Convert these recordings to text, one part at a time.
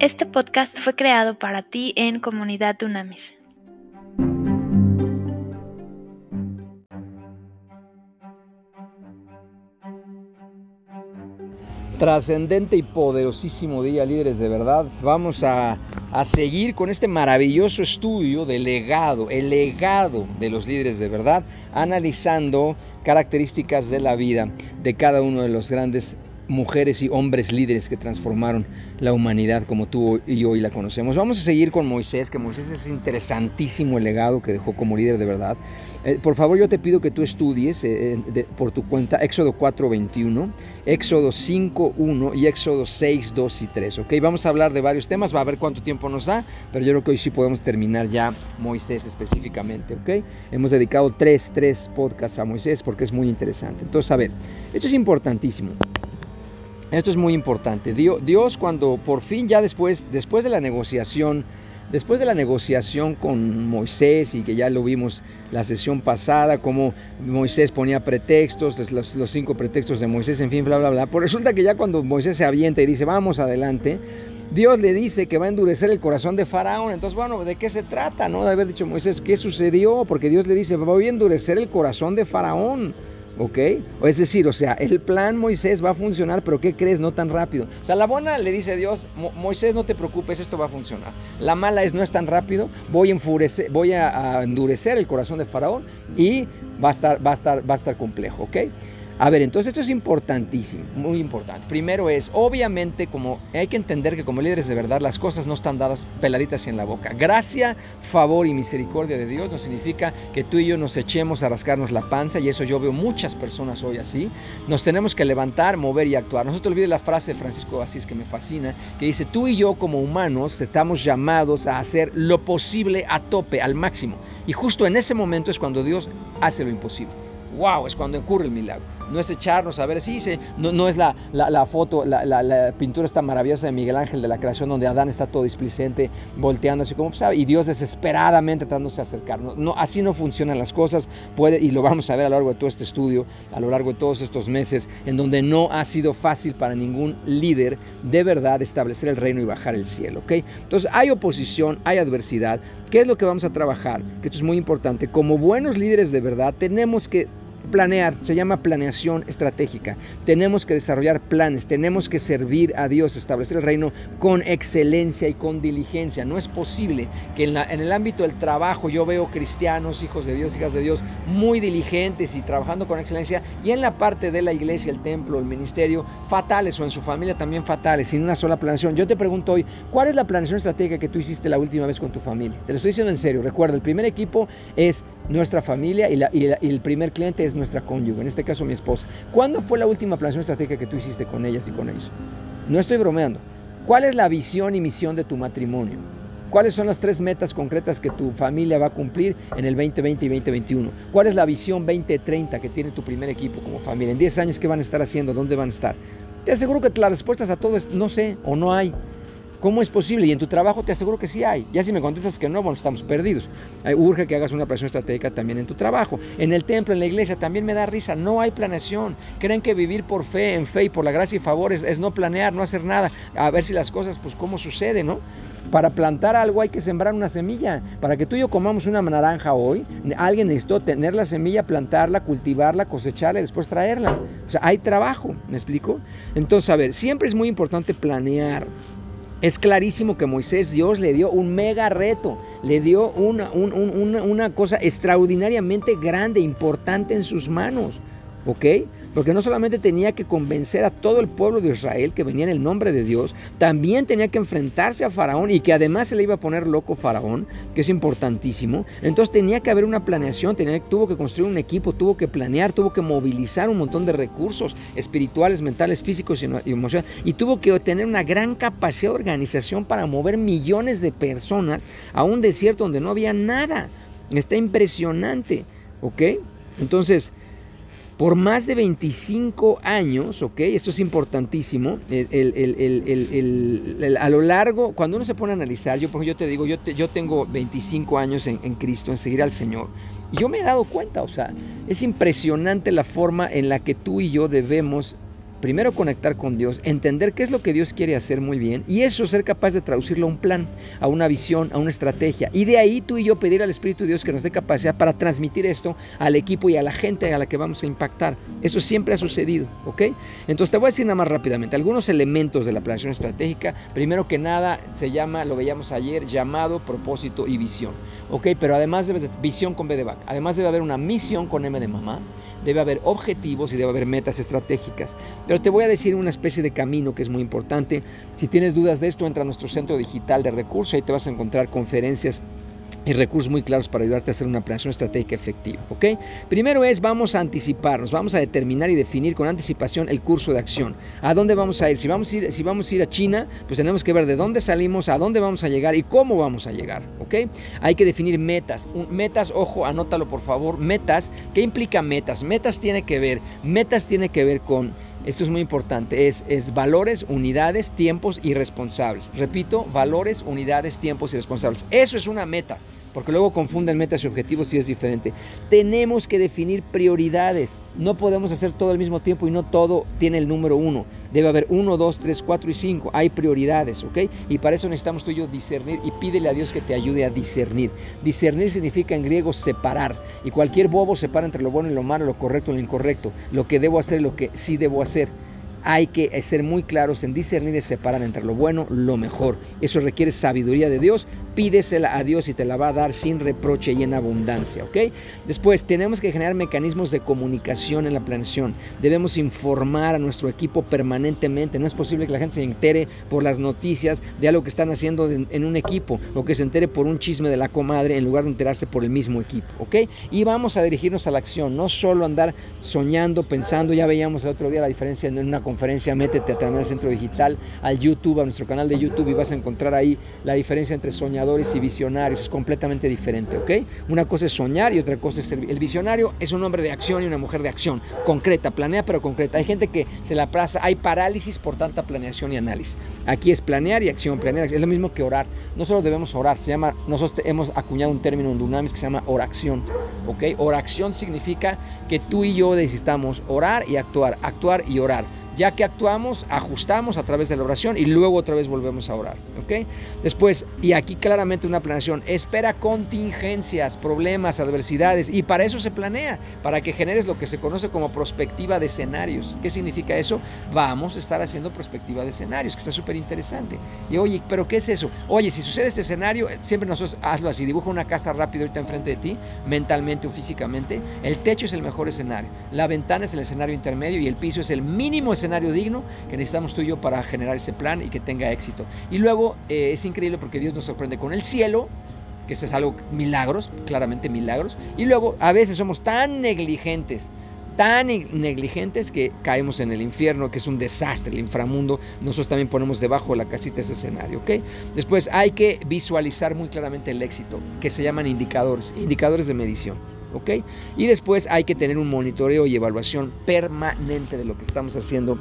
Este podcast fue creado para ti en Comunidad Dunamis. Trascendente y poderosísimo día, líderes de verdad. Vamos a, a, seguir con este maravilloso estudio del legado, el legado de los líderes de verdad, analizando características de la vida de cada uno de los grandes mujeres y hombres líderes que transformaron la humanidad como tú y hoy la conocemos. Vamos a seguir con Moisés, que Moisés es interesantísimo el legado que dejó como líder de verdad. Eh, por favor, yo te pido que tú estudies eh, por tu cuenta Éxodo 4.21, Éxodo 5.1 y Éxodo 6, 2 y 3. ¿ok? Vamos a hablar de varios temas, va a ver cuánto tiempo nos da, pero yo creo que hoy sí podemos terminar ya Moisés específicamente. ¿ok? Hemos dedicado tres, tres podcasts a Moisés porque es muy interesante. Entonces, a ver, esto es importantísimo. Esto es muy importante. Dios cuando por fin ya después, después de la negociación, después de la negociación con Moisés y que ya lo vimos la sesión pasada, como Moisés ponía pretextos, los, los, cinco pretextos de Moisés, en fin, bla, bla, bla. Pues resulta que ya cuando Moisés se avienta y dice, vamos adelante, Dios le dice que va a endurecer el corazón de Faraón. Entonces, bueno, ¿de qué se trata? ¿No? De haber dicho Moisés, ¿qué sucedió? Porque Dios le dice, voy a endurecer el corazón de Faraón. ¿Ok? Es decir, o sea, el plan Moisés va a funcionar, pero ¿qué crees? No tan rápido. O sea, la buena le dice a Dios, Moisés, no te preocupes, esto va a funcionar. La mala es, no es tan rápido, voy a, enfurecer, voy a, endurecer el corazón de Faraón y va a estar, va a estar, va a estar complejo, ¿ok? A ver, entonces esto es importantísimo, muy importante. Primero es, obviamente, como hay que entender que como líderes de verdad las cosas no están dadas peladitas en la boca. Gracia, favor y misericordia de Dios no significa que tú y yo nos echemos a rascarnos la panza y eso yo veo muchas personas hoy así. Nos tenemos que levantar, mover y actuar. No se te olvide la frase de Francisco Asís que me fascina, que dice, tú y yo como humanos estamos llamados a hacer lo posible a tope, al máximo. Y justo en ese momento es cuando Dios hace lo imposible. ¡Wow! Es cuando ocurre el milagro no es echarnos a ver si sí, no, no, es la, la, foto, la, la, pintura esta maravillosa de Miguel Ángel de la creación donde Adán está todo displicente, volteando así como sabe, y Dios desesperadamente tratándose de acercarnos. No, así no funcionan las cosas, puede, y lo vamos a ver a lo largo de todo este estudio, a lo largo de todos estos meses, en donde no ha sido fácil para ningún líder de verdad establecer el reino y bajar el cielo. ¿ok? Entonces hay oposición, hay adversidad. ¿Qué es lo que vamos a trabajar? Que esto es muy importante. Como buenos líderes de verdad, tenemos que planear, se llama planeación estratégica. Tenemos que desarrollar planes, tenemos que servir a Dios, establecer el reino con excelencia y con diligencia. No es posible que en, el ámbito del trabajo yo veo cristianos, hijos de Dios, hijas de Dios, muy diligentes y trabajando con excelencia, y en la parte de la iglesia, el templo, el ministerio, fatales o en su familia también fatales, sin una sola planeación. Yo te pregunto hoy, ¿cuál es la planeación estratégica que tú hiciste la última vez con tu familia? Te lo estoy diciendo en serio. Recuerda, el primer equipo es nuestra familia y, y el primer cliente es nuestra cónyuge, en este caso mi esposa. ¿Cuándo fue la última planeación estratégica que tú hiciste con ellas y con ellos? No estoy bromeando. ¿Cuál es la visión y misión de tu matrimonio? ¿Cuáles son las tres metas concretas que tu familia va a cumplir en el 2020 y 2021? ¿Cuál es la visión 2030 que tiene tu primer equipo como familia? En 10 años, ¿qué van a estar haciendo? ¿Dónde van a estar? Te aseguro que las respuestas a todo es no sé o no hay. ¿Cómo es posible? Y en tu trabajo te aseguro que sí hay. Ya si me contestas que no, bueno, estamos perdidos. Urge que hagas una planeación estratégica también en tu trabajo. En el templo, en la iglesia, también me da risa. No hay planeación. Creen que vivir por fe, en fe y por la gracia y favor es, no planear, no hacer nada. A ver si las cosas, pues, cómo sucede, ¿no? Para plantar algo hay que sembrar una semilla. Para que tú y yo comamos una naranja hoy, alguien necesitó tener la semilla, plantarla, cultivarla, cosecharla y después traerla. O sea, hay trabajo, ¿me explico? Entonces, a ver, siempre es muy importante planear. Es clarísimo que Moisés Dios le dio un mega reto, le dio una, una, cosa extraordinariamente grande, importante en sus manos. ¿Ok? Porque no solamente tenía que convencer a todo el pueblo de Israel que venía en el nombre de Dios, también tenía que enfrentarse a Faraón y que además se le iba a poner loco Faraón, que es importantísimo. Entonces tenía que haber una planeación, tenía, tuvo que construir un equipo, tuvo que planear, tuvo que movilizar un montón de recursos espirituales, mentales, físicos y emocionales. Y tuvo que tener una gran capacidad de organización para mover millones de personas a un desierto donde no había nada. Está impresionante, ¿ok? Entonces, por más de 25 años, ¿ok? Esto es importantísimo. a lo largo, cuando uno se pone a analizar, yo, yo te digo, yo, yo tengo 25 años en, Cristo, en seguir al Señor. Y yo me he dado cuenta, o sea, es impresionante la forma en la que tú y yo debemos primero conectar con Dios, entender qué es lo que Dios quiere hacer muy bien y eso ser capaz de traducirlo a un plan, a una visión, a una estrategia. Y de ahí tú y yo pedir al Espíritu de Dios que nos dé capacidad para transmitir esto al equipo y a la gente a la que vamos a impactar. Eso siempre ha sucedido, ¿ok? Entonces te voy a decir nada más rápidamente algunos elementos de la planeación estratégica. Primero que nada se llama, lo veíamos ayer, llamado, propósito y visión. ¿ok? Pero además debe de visión con B de vaca. Además debe haber una misión con M de mamá. Debe haber objetivos y debe haber metas estratégicas. Pero te voy a decir una especie de camino que es muy importante. Si tienes dudas de esto, entra a nuestro centro digital de recursos. Ahí te vas a encontrar conferencias y recursos muy claros para ayudarte a hacer una planeación estratégica efectiva. ¿ok? Primero es, vamos a anticiparnos, vamos a determinar y definir con anticipación el curso de acción. ¿A dónde vamos a ir? Si vamos a ir, si vamos a, ir a China, pues tenemos que ver de dónde salimos, a dónde vamos a llegar y cómo vamos a llegar. ¿ok? Hay que definir metas. metas, ojo, anótalo por favor. Metas, ¿qué implica metas? Metas tiene que ver, metas tiene que ver con esto es muy importante, es, es, valores, unidades, tiempos y responsables. Repito, valores, unidades, tiempos y responsables. Eso es una meta porque luego confunden metas y objetivos y es diferente. Tenemos que definir prioridades. No podemos hacer todo al mismo tiempo y no todo tiene el número uno. Debe haber uno, dos, tres, cuatro y cinco. Hay prioridades, ¿ok? Y para eso necesitamos tú y yo discernir y pídele a Dios que te ayude a discernir. Discernir significa en griego separar. Y cualquier bobo separa entre lo bueno y lo malo, lo correcto y lo incorrecto. Lo que debo hacer y lo que sí debo hacer hay que ser muy claros en discernir y separar entre lo bueno lo mejor. Eso requiere sabiduría de Dios. Pídesela a Dios y te la va a dar sin reproche y en abundancia, ¿ok? Después, tenemos que generar mecanismos de comunicación en la planeación. Debemos informar a nuestro equipo permanentemente. No es posible que la gente se entere por las noticias de algo que están haciendo en un equipo o que se entere por un chisme de la comadre en lugar de enterarse por el mismo equipo, ¿ok? Y vamos a dirigirnos a la acción, no solo andar soñando, pensando. Ya veíamos el otro día la diferencia en una conferencia, métete a del centro digital, al YouTube, a nuestro canal de YouTube y vas a encontrar ahí la diferencia entre soñadores y visionarios. Es completamente diferente, ¿ok? Una cosa es soñar y otra cosa es el, el visionario. Es un hombre de acción y una mujer de acción, concreta, planea pero concreta. Hay gente que se la plaza, hay parálisis por tanta planeación y análisis. Aquí es planear y acción, planear. Es lo mismo que orar. No solo debemos orar, se llama, nosotros hemos acuñado un término en Dunamis que se llama oración, ¿ok? Oración significa que tú y yo necesitamos orar y actuar, actuar y orar. Ya que actuamos, ajustamos a través de la oración y luego otra vez volvemos a orar. Después, y aquí claramente una planeación, espera contingencias, problemas, adversidades y para eso se planea, para que generes lo que se conoce como prospectiva de escenarios. ¿Qué significa eso? Vamos a estar haciendo prospectiva de escenarios, que está súper interesante. Y oye, ¿pero qué es eso? Oye, si sucede este escenario, siempre nosotros hazlo así, dibuja una casa rápido ahorita enfrente de ti, mentalmente o físicamente. El techo es el mejor escenario, la ventana es el escenario intermedio y el piso es el mínimo escenario escenario digno que necesitamos tú y yo para generar ese plan y que tenga éxito. Y luego eh, es increíble porque Dios nos sorprende con el cielo, que eso es algo milagros, claramente milagros. Y luego a veces somos tan negligentes, tan negligentes que caemos en el infierno, que es un desastre, el inframundo. Nosotros también ponemos debajo de la casita ese escenario, ¿ok? Después hay que visualizar muy claramente el éxito, que se llaman indicadores, indicadores de medición. ¿Ok? Y después hay que tener un monitoreo y evaluación permanente de lo que estamos haciendo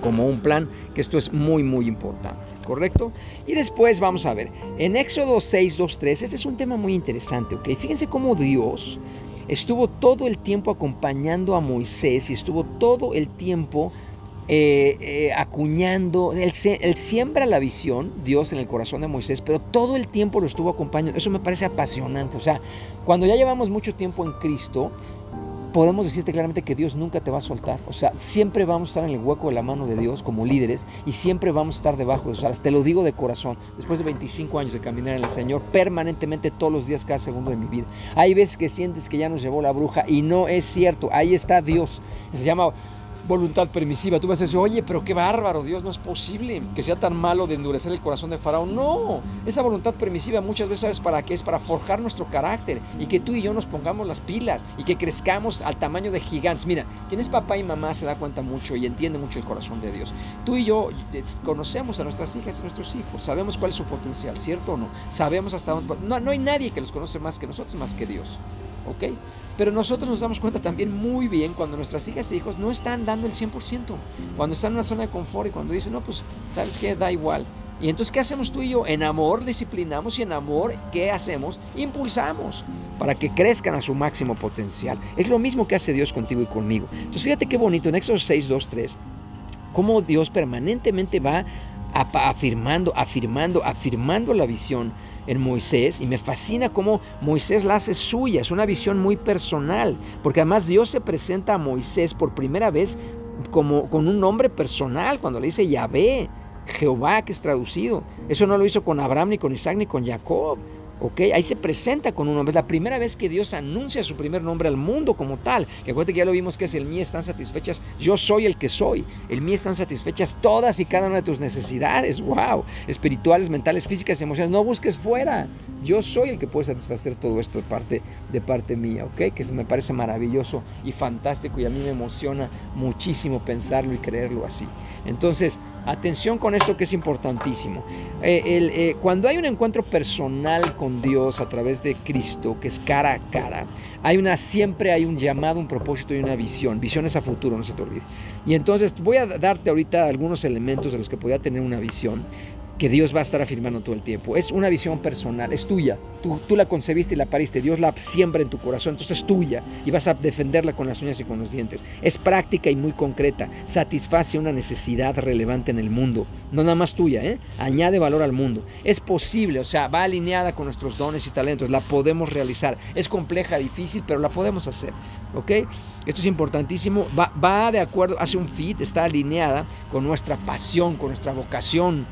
como un plan, que esto es muy, muy importante, ¿correcto? Y después vamos a ver, en Éxodo 6, 2, 3, este es un tema muy interesante, ¿ok? Fíjense cómo Dios estuvo todo el tiempo acompañando a Moisés y estuvo todo el tiempo eh, eh, acuñando, él, siembra la visión, Dios en el corazón de Moisés, pero todo el tiempo lo estuvo acompañando. Eso me parece apasionante. O sea, cuando ya llevamos mucho tiempo en Cristo, podemos decirte claramente que Dios nunca te va a soltar. O sea, siempre vamos a estar en el hueco de la mano de Dios como líderes y siempre vamos a estar debajo de sus. Te lo digo de corazón, después de 25 años de caminar en el Señor, permanentemente todos los días, cada segundo de mi vida. Hay veces que sientes que ya nos llevó la bruja y no es cierto. Ahí está Dios. Se llama voluntad permisiva. Tú vas a decir, oye, pero qué bárbaro, Dios, no es posible que sea tan malo de endurecer el corazón de Faraón. No, esa voluntad permisiva muchas veces sabes para qué es, para forjar nuestro carácter y que tú y yo nos pongamos las pilas y que crezcamos al tamaño de gigantes. Mira, quien es papá y mamá se da cuenta mucho y entiende mucho el corazón de Dios. Tú y yo eh, conocemos a nuestras hijas y nuestros hijos, sabemos cuál es su potencial, ¿cierto o no? Sabemos hasta dónde... No, no hay nadie que los conoce más que nosotros, más que Dios. ¿Ok? Pero nosotros nos damos cuenta también muy bien cuando nuestras hijas e hijos no están dando el 100%, cuando están en una zona de confort y cuando dicen, no, pues, ¿sabes qué? Da igual. Y entonces, ¿qué hacemos tú y yo? En amor disciplinamos y en amor, ¿qué hacemos? Impulsamos para que crezcan a su máximo potencial. Es lo mismo que hace Dios contigo y conmigo. Entonces, fíjate qué bonito, en Éxodo 6, 2, 3. cómo Dios permanentemente va afirmando, afirmando, afirmando la visión en Moisés y me fascina cómo Moisés la hace suya, es una visión muy personal, porque además Dios se presenta a Moisés por primera vez como con un nombre personal, cuando le dice Yahvé, Jehová, que es traducido. Eso no lo hizo con Abraham, ni con Isaac, ni con Jacob. Ahí se presenta con un nombre. Es la primera vez que Dios anuncia su primer nombre al mundo como tal. Que que ya lo vimos que es el mí están satisfechas. Yo soy el que soy. El mí están satisfechas todas y cada una de tus necesidades. Wow. Espirituales, mentales, físicas, emocionales. No busques fuera. Yo soy el que puede satisfacer todo esto de parte, de parte mía, ¿ok? Que me parece maravilloso y fantástico y a mí me emociona muchísimo pensarlo y creerlo así. Entonces, Atención con esto que es importantísimo. Eh, eh, cuando hay un encuentro personal con Dios a través de Cristo, que es cara a cara, hay una, siempre hay un llamado, un propósito y una visión. Visiones a futuro, no se te olvide. Y entonces voy a darte ahorita algunos elementos de los que podría tener una visión que Dios va a estar afirmando todo el tiempo. Es una visión personal, es tuya. Tú, la concebiste y la pariste. Dios la siembra en tu corazón, entonces es tuya y vas a defenderla con las uñas y con los dientes. Es práctica y muy concreta. Satisface una necesidad relevante en el mundo. No nada más tuya, ¿eh? Añade valor al mundo. Es posible, o sea, va alineada con nuestros dones y talentos. La podemos realizar. Es compleja, difícil, pero la podemos hacer. ¿Ok? Esto es importantísimo. Va, va de acuerdo, hace un fit, está alineada con nuestra pasión, con nuestra vocación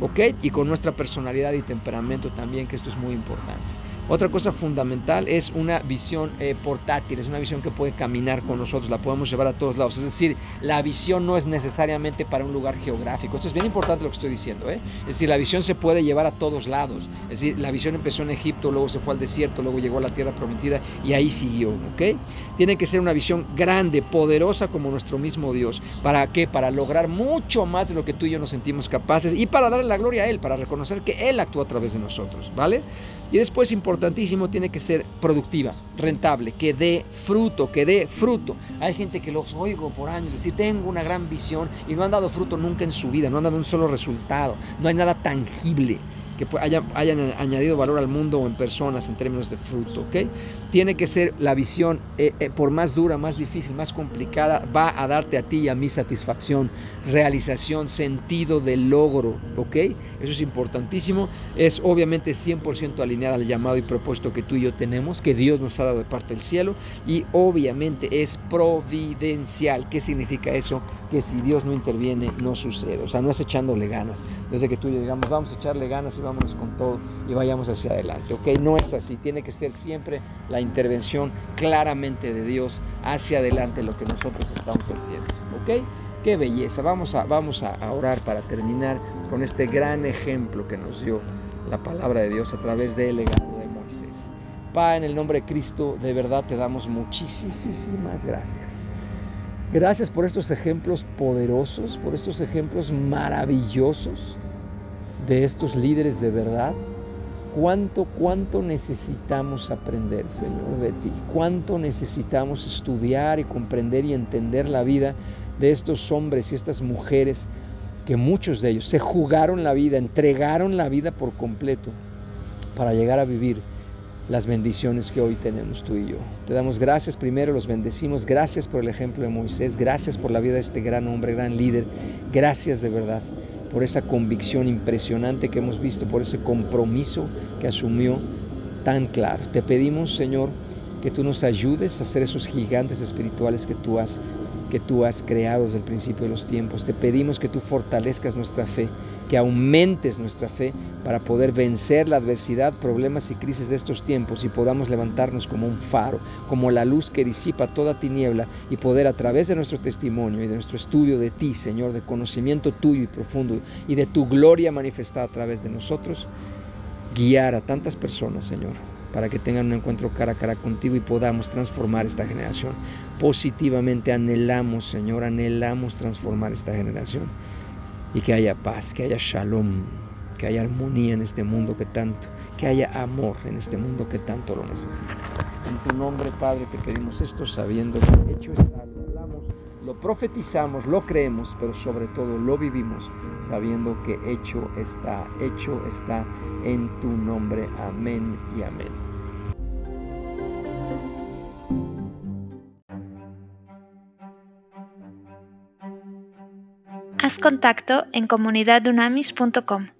¿ok? Y con nuestra personalidad y temperamento también, que esto es muy importante. Otra cosa fundamental es una visión eh, portátil, es una visión que puede caminar con nosotros, la podemos llevar a todos lados. Es decir, la visión no es necesariamente para un lugar geográfico. Esto es bien importante lo que estoy diciendo. ¿eh? Es decir, la visión se puede llevar a todos lados. Es decir, la visión empezó en Egipto, luego se fue al desierto, luego llegó a la tierra prometida y ahí siguió. ¿ok? Tiene que ser una visión grande, poderosa como nuestro mismo Dios. ¿Para qué? Para lograr mucho más de lo que tú y yo nos sentimos capaces y para darle la gloria a Él, para reconocer que Él actúa a través de nosotros. ¿Vale? Y después, importantísimo, tiene que ser productiva, rentable, que dé fruto, que dé fruto. Hay gente que los oigo por años decir, tengo una gran visión y no han dado fruto nunca en su vida, no han dado un solo resultado, no hay nada tangible que hayan, añadido valor al mundo o en personas en términos de fruto, ¿ok? Tiene que ser la visión, eh, eh, por más dura, más difícil, más complicada, va a darte a ti y a mí satisfacción, realización, sentido de logro, ¿ok? Eso es importantísimo. Es obviamente 100% alineada al llamado y propósito que tú y yo tenemos, que Dios nos ha dado de parte del cielo, y obviamente es providencial. ¿Qué significa eso? Que si Dios no interviene, no sucede. O sea, no es echándole ganas. Desde que tú y yo digamos, vamos a echarle ganas y vámonos con todo y vayamos hacia adelante, ¿ok? No es así. Tiene que ser siempre la intervención claramente de Dios hacia adelante lo que nosotros estamos haciendo. ¿Ok? Qué belleza. Vamos a, vamos a orar para terminar con este gran ejemplo que nos dio la palabra de Dios a través del legado de Moisés. Pa, en el nombre de Cristo, de verdad te damos muchísimas gracias. Gracias por estos ejemplos poderosos, por estos ejemplos maravillosos de estos líderes de verdad cuánto, cuánto necesitamos aprender, Señor, de ti, cuánto necesitamos estudiar y comprender y entender la vida de estos hombres y estas mujeres que muchos de ellos se jugaron la vida, entregaron la vida por completo para llegar a vivir las bendiciones que hoy tenemos tú y yo. Te damos gracias primero, los bendecimos, gracias por el ejemplo de Moisés, gracias por la vida de este gran hombre, gran líder, gracias de verdad por esa convicción impresionante que hemos visto, por ese compromiso que asumió tan claro. Te pedimos, Señor, que tú nos ayudes a ser esos gigantes espirituales que tú has que tú has creado desde el principio de los tiempos. Te pedimos que tú fortalezcas nuestra fe, que aumentes nuestra fe para poder vencer la adversidad, problemas y crisis de estos tiempos y podamos levantarnos como un faro, como la luz que disipa toda tiniebla y poder a través de nuestro testimonio y de nuestro estudio de ti, Señor, de conocimiento tuyo y profundo y de tu gloria manifestada a través de nosotros, guiar a tantas personas, Señor, para que tengan un encuentro cara a cara contigo y podamos transformar esta generación. Positivamente anhelamos, Señor, anhelamos transformar esta generación y que haya paz, que haya shalom, que haya armonía en este mundo que tanto, que haya amor en este mundo que tanto lo necesita. En tu nombre, Padre, te pedimos esto sabiendo que hecho está, lo hablamos, lo profetizamos, lo creemos, pero sobre todo lo vivimos sabiendo que hecho está, hecho está en tu nombre. Amén y amén. Haz contacto en comunidadunamis.com.